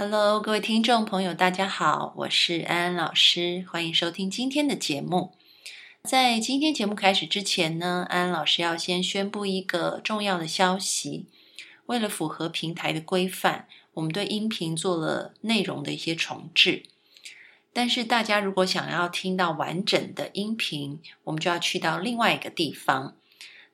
Hello，各位听众朋友，大家好，我是安安老师，欢迎收听今天的节目。在今天节目开始之前呢，安安老师要先宣布一个重要的消息。为了符合平台的规范，我们对音频做了内容的一些重置。但是大家如果想要听到完整的音频，我们就要去到另外一个地方。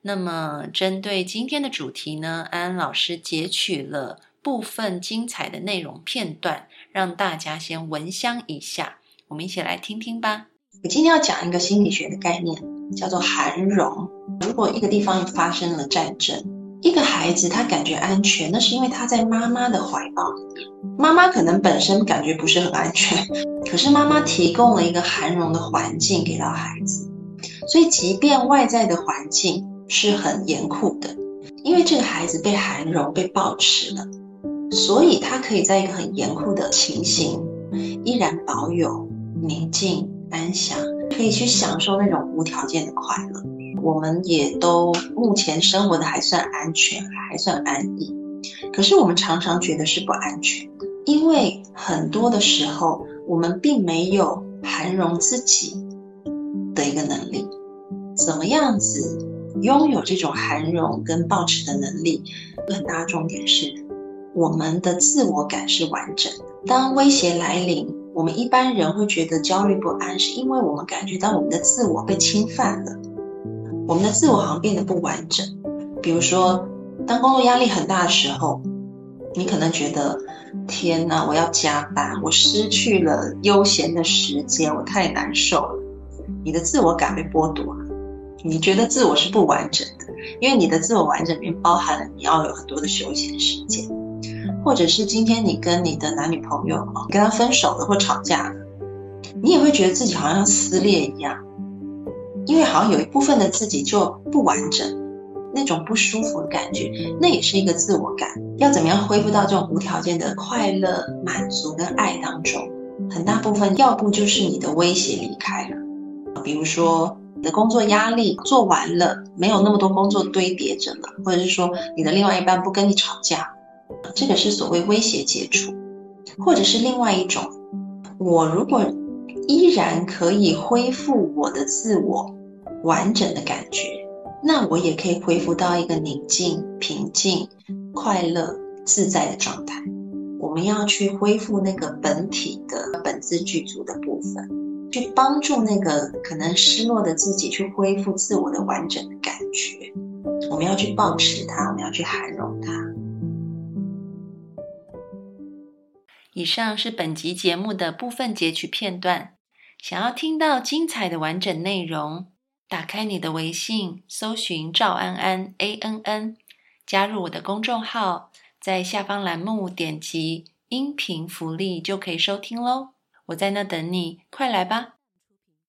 那么，针对今天的主题呢，安安老师截取了。部分精彩的内容片段，让大家先闻香一下。我们一起来听听吧。我今天要讲一个心理学的概念，叫做涵容。如果一个地方发生了战争，一个孩子他感觉安全，那是因为他在妈妈的怀抱里面。妈妈可能本身感觉不是很安全，可是妈妈提供了一个涵容的环境给到孩子。所以，即便外在的环境是很严酷的，因为这个孩子被涵容、被抱持了。所以，他可以在一个很严酷的情形，依然保有宁静安详，可以去享受那种无条件的快乐。我们也都目前生活的还算安全，还算安逸。可是，我们常常觉得是不安全，因为很多的时候，我们并没有涵容自己的一个能力。怎么样子拥有这种涵容跟保持的能力？很大的重点是。我们的自我感是完整的。当威胁来临，我们一般人会觉得焦虑不安，是因为我们感觉到我们的自我被侵犯了，我们的自我好像变得不完整。比如说，当工作压力很大的时候，你可能觉得天哪，我要加班，我失去了悠闲的时间，我太难受了。你的自我感被剥夺了，你觉得自我是不完整的，因为你的自我完整里面包含了你要有很多的休闲时间。或者是今天你跟你的男女朋友跟他分手了或吵架了，你也会觉得自己好像撕裂一样，因为好像有一部分的自己就不完整，那种不舒服的感觉，那也是一个自我感。要怎么样恢复到这种无条件的快乐、满足跟爱当中？很大部分要不就是你的威胁离开了，比如说你的工作压力做完了，没有那么多工作堆叠着了，或者是说你的另外一半不跟你吵架。这个是所谓威胁接触，或者是另外一种。我如果依然可以恢复我的自我完整的感觉，那我也可以恢复到一个宁静、平静、快乐、自在的状态。我们要去恢复那个本体的本自具足的部分，去帮助那个可能失落的自己去恢复自我的完整的感觉。我们要去保持它，我们要去涵容它。以上是本集节目的部分截取片段。想要听到精彩的完整内容，打开你的微信，搜寻赵安安 A N N，加入我的公众号，在下方栏目点击音频福利就可以收听喽。我在那等你，快来吧！